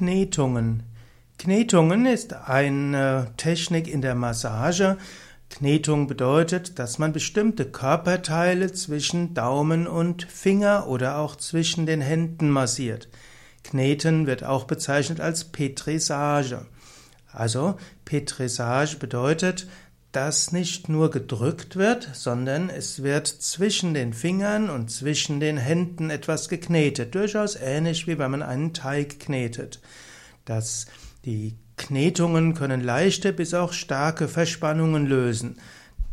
Knetungen. Knetungen ist eine Technik in der Massage. Knetung bedeutet, dass man bestimmte Körperteile zwischen Daumen und Finger oder auch zwischen den Händen massiert. Kneten wird auch bezeichnet als Petrissage. Also Petrissage bedeutet, dass nicht nur gedrückt wird, sondern es wird zwischen den Fingern und zwischen den Händen etwas geknetet, durchaus ähnlich wie wenn man einen Teig knetet. Das, die Knetungen können leichte bis auch starke Verspannungen lösen.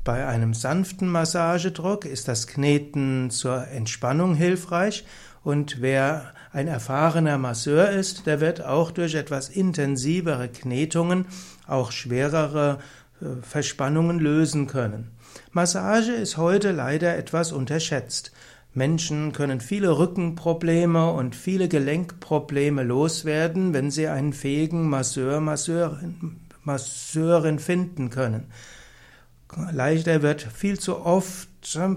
Bei einem sanften Massagedruck ist das Kneten zur Entspannung hilfreich und wer ein erfahrener Masseur ist, der wird auch durch etwas intensivere Knetungen auch schwerere Verspannungen lösen können. Massage ist heute leider etwas unterschätzt. Menschen können viele Rückenprobleme und viele Gelenkprobleme loswerden, wenn sie einen fähigen Masseur, Masseurin, Masseurin finden können. Leider wird viel zu oft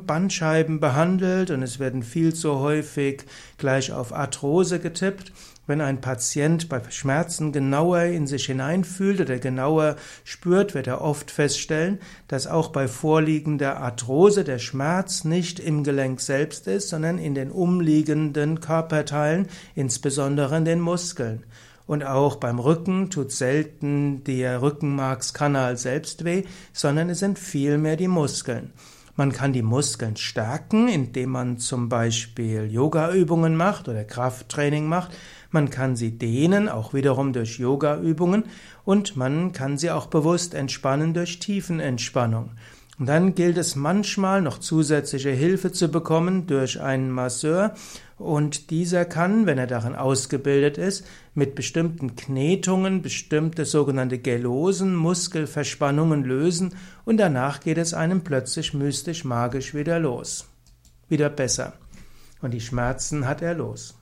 Bandscheiben behandelt und es werden viel zu häufig gleich auf Arthrose getippt. Wenn ein Patient bei Schmerzen genauer in sich hineinfühlt oder genauer spürt, wird er oft feststellen, dass auch bei vorliegender Arthrose der Schmerz nicht im Gelenk selbst ist, sondern in den umliegenden Körperteilen, insbesondere in den Muskeln. Und auch beim Rücken tut selten der Rückenmarkskanal selbst weh, sondern es sind vielmehr die Muskeln. Man kann die Muskeln stärken, indem man zum Beispiel Yogaübungen macht oder Krafttraining macht. Man kann sie dehnen, auch wiederum durch Yogaübungen. Und man kann sie auch bewusst entspannen durch Tiefenentspannung. Und dann gilt es manchmal noch zusätzliche Hilfe zu bekommen durch einen Masseur. Und dieser kann, wenn er darin ausgebildet ist, mit bestimmten Knetungen bestimmte sogenannte Gelosen, Muskelverspannungen lösen und danach geht es einem plötzlich mystisch magisch wieder los. Wieder besser. Und die Schmerzen hat er los.